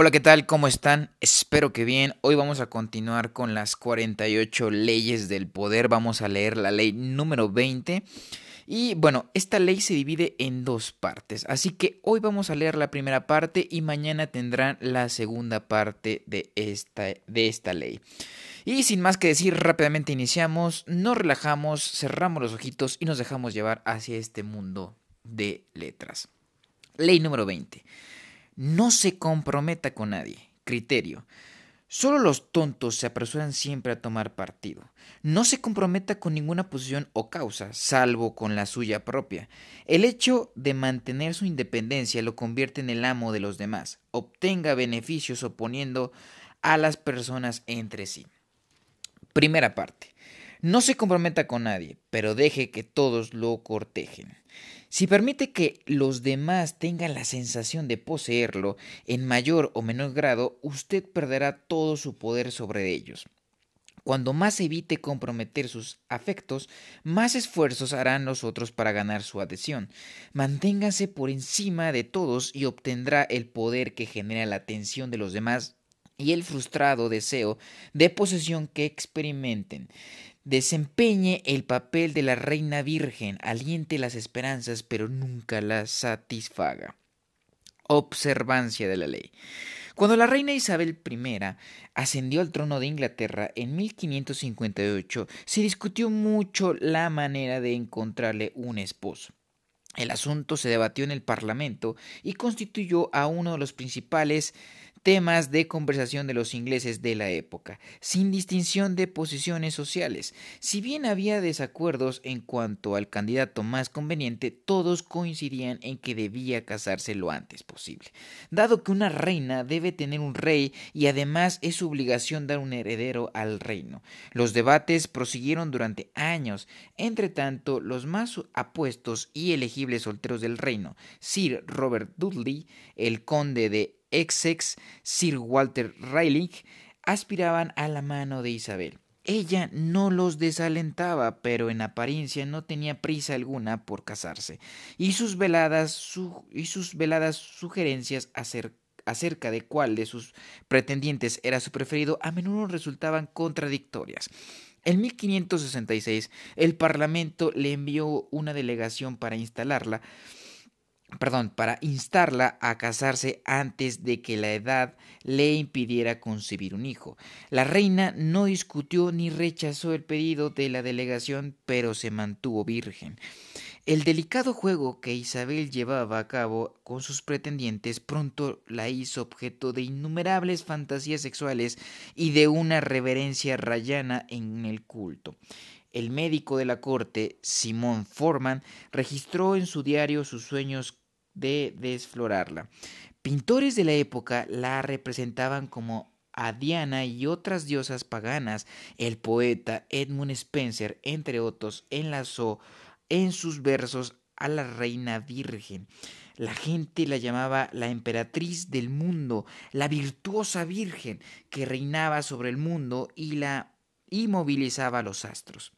Hola, ¿qué tal? ¿Cómo están? Espero que bien. Hoy vamos a continuar con las 48 leyes del poder. Vamos a leer la ley número 20. Y bueno, esta ley se divide en dos partes. Así que hoy vamos a leer la primera parte y mañana tendrán la segunda parte de esta, de esta ley. Y sin más que decir, rápidamente iniciamos, nos relajamos, cerramos los ojitos y nos dejamos llevar hacia este mundo de letras. Ley número 20. No se comprometa con nadie. Criterio. Solo los tontos se apresuran siempre a tomar partido. No se comprometa con ninguna posición o causa, salvo con la suya propia. El hecho de mantener su independencia lo convierte en el amo de los demás. Obtenga beneficios oponiendo a las personas entre sí. Primera parte. No se comprometa con nadie, pero deje que todos lo cortejen. Si permite que los demás tengan la sensación de poseerlo en mayor o menor grado, usted perderá todo su poder sobre ellos. Cuando más evite comprometer sus afectos, más esfuerzos harán los otros para ganar su adhesión. Manténgase por encima de todos y obtendrá el poder que genera la atención de los demás y el frustrado deseo de posesión que experimenten. Desempeñe el papel de la reina virgen, aliente las esperanzas, pero nunca las satisfaga. Observancia de la ley. Cuando la reina Isabel I ascendió al trono de Inglaterra en 1558, se discutió mucho la manera de encontrarle un esposo. El asunto se debatió en el Parlamento y constituyó a uno de los principales temas de conversación de los ingleses de la época, sin distinción de posiciones sociales. Si bien había desacuerdos en cuanto al candidato más conveniente, todos coincidían en que debía casarse lo antes posible, dado que una reina debe tener un rey y además es su obligación dar un heredero al reino. Los debates prosiguieron durante años. Entre tanto, los más apuestos y elegibles solteros del reino, Sir Robert Dudley, el conde de ex Sir Walter Raleigh aspiraban a la mano de Isabel. Ella no los desalentaba, pero en apariencia no tenía prisa alguna por casarse, y sus veladas, y sus veladas sugerencias acerca de cuál de sus pretendientes era su preferido a menudo resultaban contradictorias. En 1566 el Parlamento le envió una delegación para instalarla perdón, para instarla a casarse antes de que la edad le impidiera concebir un hijo. La reina no discutió ni rechazó el pedido de la delegación, pero se mantuvo virgen. El delicado juego que Isabel llevaba a cabo con sus pretendientes pronto la hizo objeto de innumerables fantasías sexuales y de una reverencia rayana en el culto. El médico de la corte, Simón Forman, registró en su diario sus sueños de desflorarla. Pintores de la época la representaban como a Diana y otras diosas paganas. El poeta Edmund Spencer, entre otros, enlazó en sus versos a la reina virgen. La gente la llamaba la emperatriz del mundo, la virtuosa virgen que reinaba sobre el mundo y la y movilizaba los astros.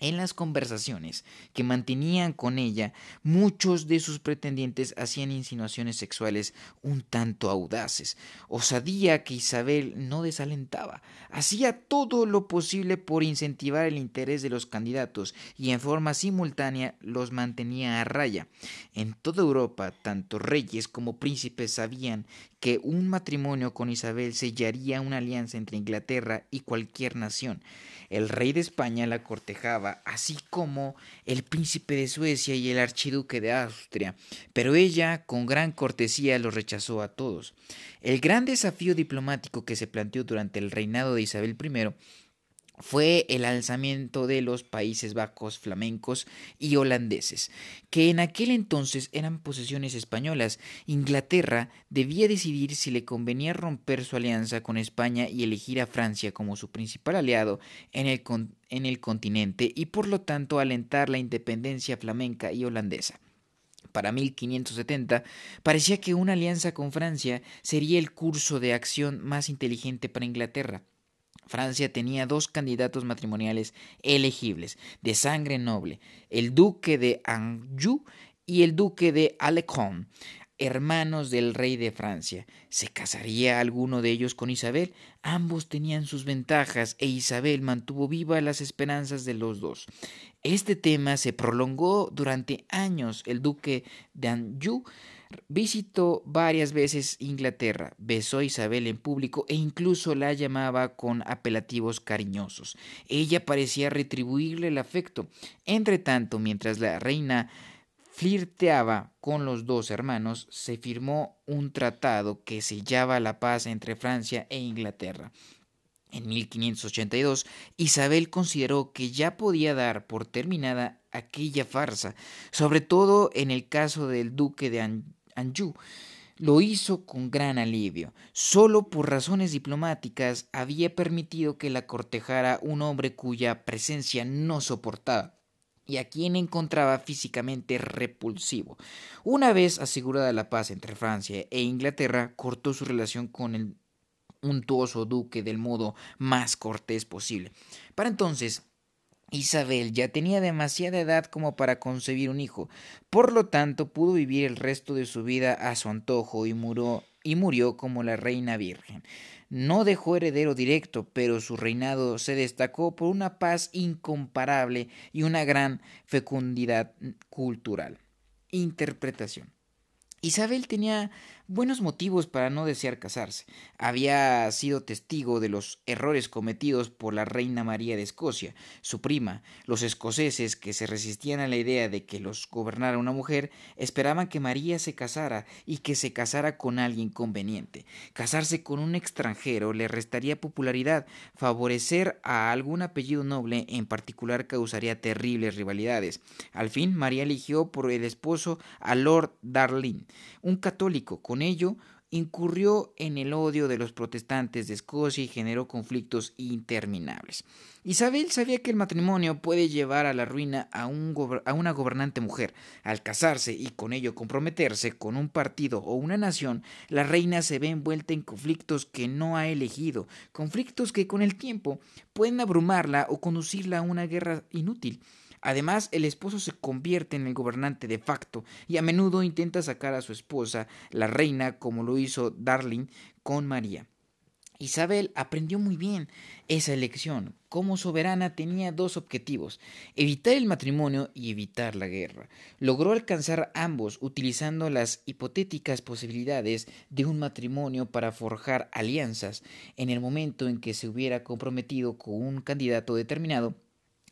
En las conversaciones que mantenían con ella, muchos de sus pretendientes hacían insinuaciones sexuales un tanto audaces, osadía que Isabel no desalentaba. Hacía todo lo posible por incentivar el interés de los candidatos y en forma simultánea los mantenía a raya. En toda Europa, tanto reyes como príncipes sabían que un matrimonio con Isabel sellaría una alianza entre Inglaterra y cualquier nación. El rey de España la cortejaba, así como el príncipe de Suecia y el archiduque de Austria, pero ella con gran cortesía los rechazó a todos. El gran desafío diplomático que se planteó durante el reinado de Isabel I fue el alzamiento de los Países Bajos flamencos y holandeses, que en aquel entonces eran posesiones españolas. Inglaterra debía decidir si le convenía romper su alianza con España y elegir a Francia como su principal aliado en el, en el continente y por lo tanto alentar la independencia flamenca y holandesa. Para 1570 parecía que una alianza con Francia sería el curso de acción más inteligente para Inglaterra. Francia tenía dos candidatos matrimoniales elegibles, de sangre noble, el duque de Anjou y el duque de Alençon. hermanos del rey de Francia. ¿Se casaría alguno de ellos con Isabel? Ambos tenían sus ventajas e Isabel mantuvo vivas las esperanzas de los dos. Este tema se prolongó durante años. El duque de Anjou visitó varias veces Inglaterra, besó a Isabel en público e incluso la llamaba con apelativos cariñosos. Ella parecía retribuirle el afecto. Entre tanto, mientras la reina flirteaba con los dos hermanos, se firmó un tratado que sellaba la paz entre Francia e Inglaterra. En 1582, Isabel consideró que ya podía dar por terminada aquella farsa, sobre todo en el caso del duque de Anjou. Lo hizo con gran alivio. Solo por razones diplomáticas había permitido que la cortejara un hombre cuya presencia no soportaba y a quien encontraba físicamente repulsivo. Una vez asegurada la paz entre Francia e Inglaterra, cortó su relación con el untuoso duque del modo más cortés posible. Para entonces, Isabel ya tenía demasiada edad como para concebir un hijo, por lo tanto pudo vivir el resto de su vida a su antojo y murió, y murió como la reina virgen. No dejó heredero directo, pero su reinado se destacó por una paz incomparable y una gran fecundidad cultural. Interpretación. Isabel tenía buenos motivos para no desear casarse. Había sido testigo de los errores cometidos por la reina María de Escocia, su prima. Los escoceses, que se resistían a la idea de que los gobernara una mujer, esperaban que María se casara y que se casara con alguien conveniente. Casarse con un extranjero le restaría popularidad, favorecer a algún apellido noble en particular causaría terribles rivalidades. Al fin, María eligió por el esposo a Lord Darling, un católico con ello, incurrió en el odio de los protestantes de Escocia y generó conflictos interminables. Isabel sabía que el matrimonio puede llevar a la ruina a, a, una gobernante mujer. Al casarse y con ello comprometerse con un partido o una nación, la reina se ve envuelta en conflictos que no ha elegido, conflictos que con el tiempo pueden abrumarla o conducirla a una guerra inútil. Además, el esposo se convierte en el gobernante de facto y a menudo intenta sacar a su esposa, la reina, como lo hizo Darling con María. Isabel aprendió muy bien esa elección. Como soberana tenía dos objetivos, evitar el matrimonio y evitar la guerra. Logró alcanzar ambos utilizando las hipotéticas posibilidades de un matrimonio para forjar alianzas en el momento en que se hubiera comprometido con un candidato determinado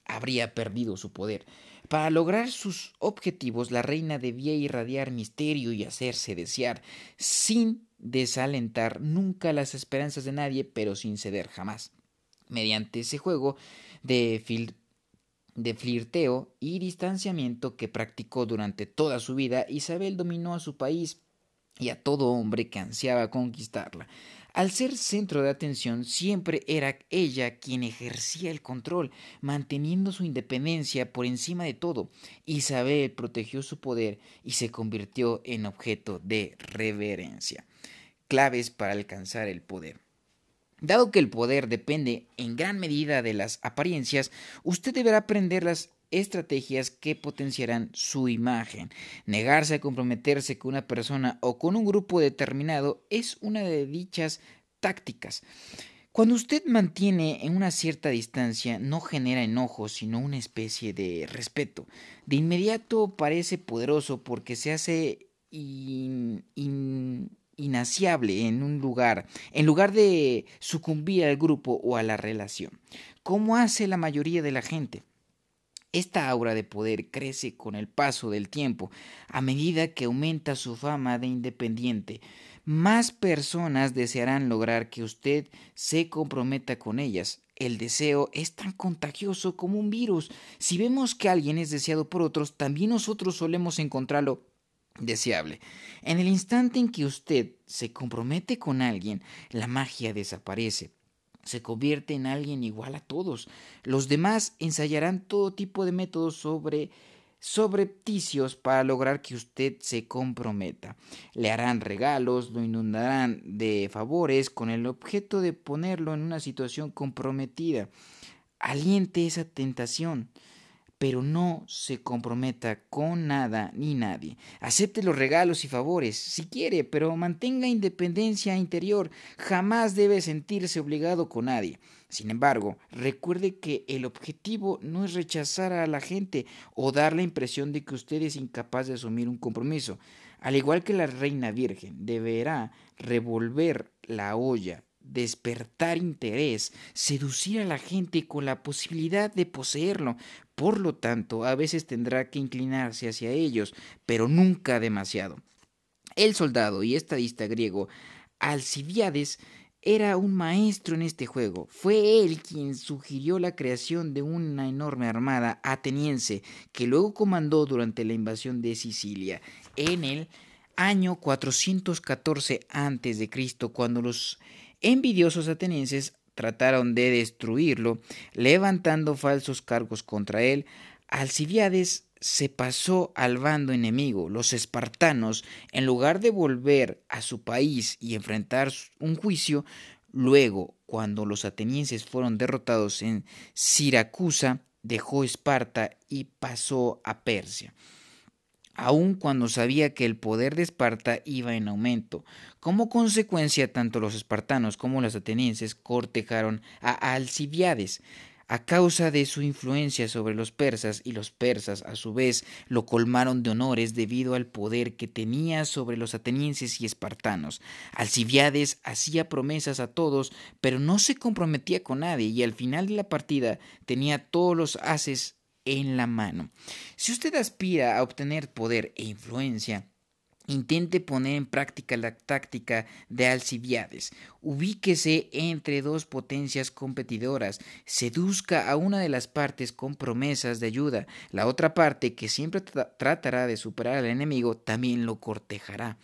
habría perdido su poder. Para lograr sus objetivos, la reina debía irradiar misterio y hacerse desear, sin desalentar nunca las esperanzas de nadie, pero sin ceder jamás. Mediante ese juego de, de flirteo y distanciamiento que practicó durante toda su vida, Isabel dominó a su país y a todo hombre que ansiaba conquistarla. Al ser centro de atención, siempre era ella quien ejercía el control, manteniendo su independencia por encima de todo. Isabel protegió su poder y se convirtió en objeto de reverencia. Claves para alcanzar el poder. Dado que el poder depende en gran medida de las apariencias, usted deberá aprender las estrategias que potenciarán su imagen. Negarse a comprometerse con una persona o con un grupo determinado es una de dichas tácticas. Cuando usted mantiene en una cierta distancia, no genera enojo, sino una especie de respeto. De inmediato parece poderoso porque se hace inaciable en un lugar, en lugar de sucumbir al grupo o a la relación. ¿Cómo hace la mayoría de la gente? Esta aura de poder crece con el paso del tiempo, a medida que aumenta su fama de independiente. Más personas desearán lograr que usted se comprometa con ellas. El deseo es tan contagioso como un virus. Si vemos que alguien es deseado por otros, también nosotros solemos encontrarlo deseable. En el instante en que usted se compromete con alguien, la magia desaparece se convierte en alguien igual a todos. Los demás ensayarán todo tipo de métodos sobre sobrepticios para lograr que usted se comprometa. Le harán regalos, lo inundarán de favores con el objeto de ponerlo en una situación comprometida. Aliente esa tentación. Pero no se comprometa con nada ni nadie. Acepte los regalos y favores, si quiere, pero mantenga independencia interior. Jamás debe sentirse obligado con nadie. Sin embargo, recuerde que el objetivo no es rechazar a la gente o dar la impresión de que usted es incapaz de asumir un compromiso. Al igual que la reina virgen, deberá revolver la olla, despertar interés, seducir a la gente con la posibilidad de poseerlo. Por lo tanto, a veces tendrá que inclinarse hacia ellos, pero nunca demasiado. El soldado y estadista griego Alcibiades era un maestro en este juego. Fue él quien sugirió la creación de una enorme armada ateniense que luego comandó durante la invasión de Sicilia en el año 414 a.C., cuando los envidiosos atenienses trataron de destruirlo, levantando falsos cargos contra él. Alcibiades se pasó al bando enemigo. Los espartanos, en lugar de volver a su país y enfrentar un juicio, luego, cuando los atenienses fueron derrotados en Siracusa, dejó Esparta y pasó a Persia aun cuando sabía que el poder de Esparta iba en aumento. Como consecuencia, tanto los espartanos como los atenienses cortejaron a Alcibiades, a causa de su influencia sobre los persas y los persas a su vez lo colmaron de honores debido al poder que tenía sobre los atenienses y espartanos. Alcibiades hacía promesas a todos, pero no se comprometía con nadie y al final de la partida tenía todos los haces en la mano. Si usted aspira a obtener poder e influencia, Intente poner en práctica la táctica de Alcibiades. Ubíquese entre dos potencias competidoras. Seduzca a una de las partes con promesas de ayuda. La otra parte, que siempre tratará de superar al enemigo, también lo cortejará.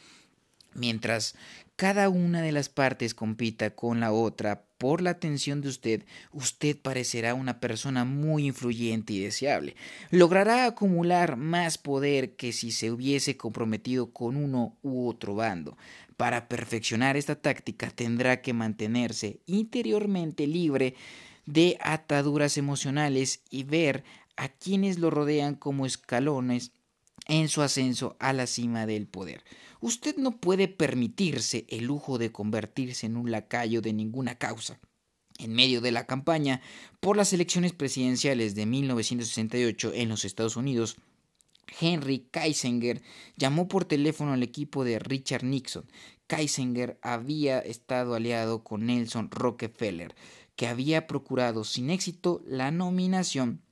Mientras cada una de las partes compita con la otra por la atención de usted, usted parecerá una persona muy influyente y deseable. Logrará acumular más poder que si se hubiese comprometido con uno u otro bando. Para perfeccionar esta táctica tendrá que mantenerse interiormente libre de ataduras emocionales y ver a quienes lo rodean como escalones en su ascenso a la cima del poder. Usted no puede permitirse el lujo de convertirse en un lacayo de ninguna causa. En medio de la campaña por las elecciones presidenciales de 1968 en los Estados Unidos, Henry Kissinger llamó por teléfono al equipo de Richard Nixon. Kissinger había estado aliado con Nelson Rockefeller, que había procurado sin éxito la nominación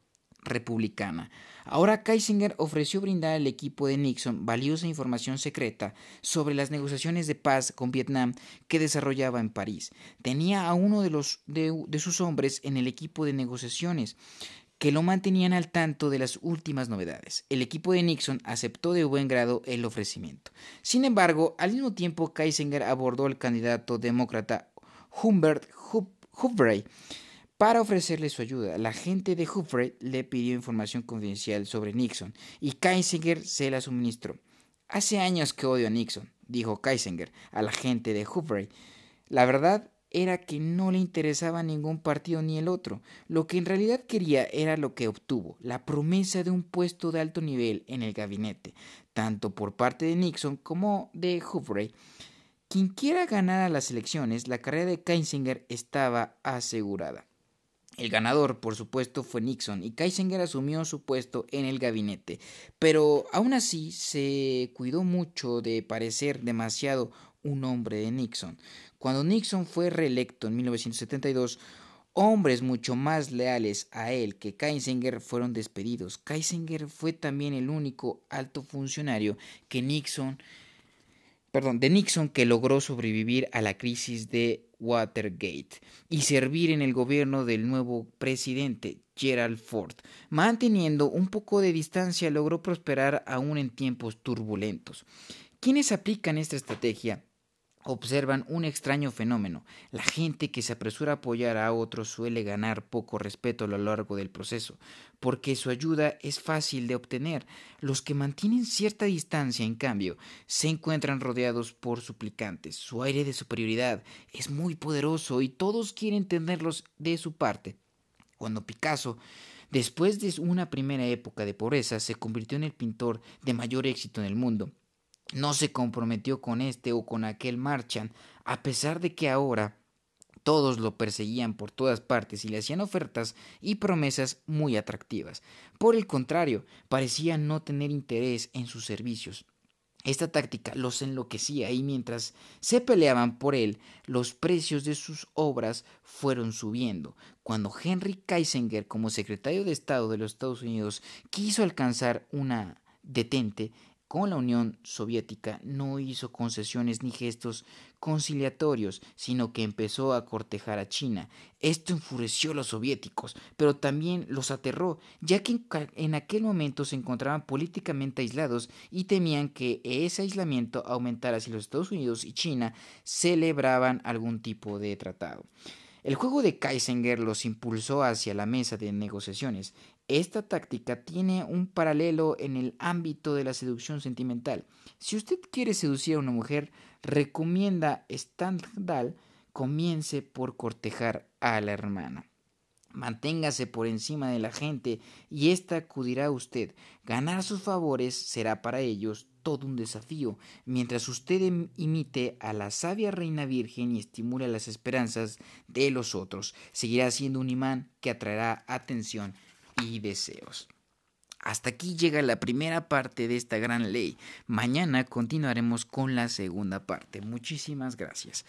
republicana. Ahora Kissinger ofreció brindar al equipo de Nixon valiosa información secreta sobre las negociaciones de paz con Vietnam que desarrollaba en París. Tenía a uno de, sus hombres en el equipo de negociaciones que lo mantenían al tanto de las últimas novedades. El equipo de Nixon aceptó de buen grado el ofrecimiento. Sin embargo, al mismo tiempo, Kissinger abordó al candidato demócrata Humbert Humphrey para ofrecerle su ayuda, la gente de Humphrey le pidió información confidencial sobre Nixon y Kissinger se la suministró. Hace años que odio a Nixon, dijo Kissinger a la gente de Humphrey. La verdad era que no le interesaba ningún partido ni el otro. Lo que en realidad quería era lo que obtuvo, la promesa de un puesto de alto nivel en el gabinete, tanto por parte de Nixon como de Humphrey. Quien quiera ganar las elecciones, la carrera de Kissinger estaba asegurada. El ganador, por supuesto, fue Nixon y Kissinger asumió su puesto en el gabinete, pero aún así se cuidó mucho de parecer demasiado un hombre de Nixon. Cuando Nixon fue reelecto en 1972, hombres mucho más leales a él que Kissinger fueron despedidos. Kissinger fue también el único alto funcionario que Nixon perdón, de Nixon que logró sobrevivir a la crisis de Watergate y servir en el gobierno del nuevo presidente Gerald Ford. Manteniendo un poco de distancia logró prosperar aún en tiempos turbulentos. Quienes aplican esta estrategia observan un extraño fenómeno. La gente que se apresura a apoyar a otros suele ganar poco respeto a lo largo del proceso, porque su ayuda es fácil de obtener. Los que mantienen cierta distancia, en cambio, se encuentran rodeados por suplicantes. Su aire de superioridad es muy poderoso y todos quieren tenerlos de su parte. Cuando Picasso Después de una primera época de pobreza, se convirtió en el pintor de mayor éxito en el mundo. No se comprometió con este o con aquel Marchand, a pesar de que ahora todos lo perseguían por todas partes y le hacían ofertas y promesas muy atractivas. Por el contrario, parecía no tener interés en sus servicios. Esta táctica los enloquecía y mientras se peleaban por él, los precios de sus obras fueron subiendo. Cuando Henry Kissinger, como secretario de Estado de los Estados Unidos, quiso alcanzar una detente, con la Unión Soviética no hizo concesiones ni gestos conciliatorios, sino que empezó a cortejar a China. Esto enfureció a los soviéticos, pero también los aterró, ya que en aquel momento se encontraban políticamente aislados y temían que ese aislamiento aumentara si los Estados Unidos y China celebraban algún tipo de tratado. El juego de Kissinger los impulsó hacia la mesa de negociaciones. Esta táctica tiene un paralelo en el ámbito de la seducción sentimental. Si usted quiere seducir a una mujer, recomienda Stendhal comience por cortejar a la hermana. Manténgase por encima de la gente y ésta acudirá a usted. Ganar sus favores será para ellos todo un desafío, mientras usted imite a la sabia reina virgen y estimule las esperanzas de los otros. Seguirá siendo un imán que atraerá atención y deseos. Hasta aquí llega la primera parte de esta gran ley. Mañana continuaremos con la segunda parte. Muchísimas gracias.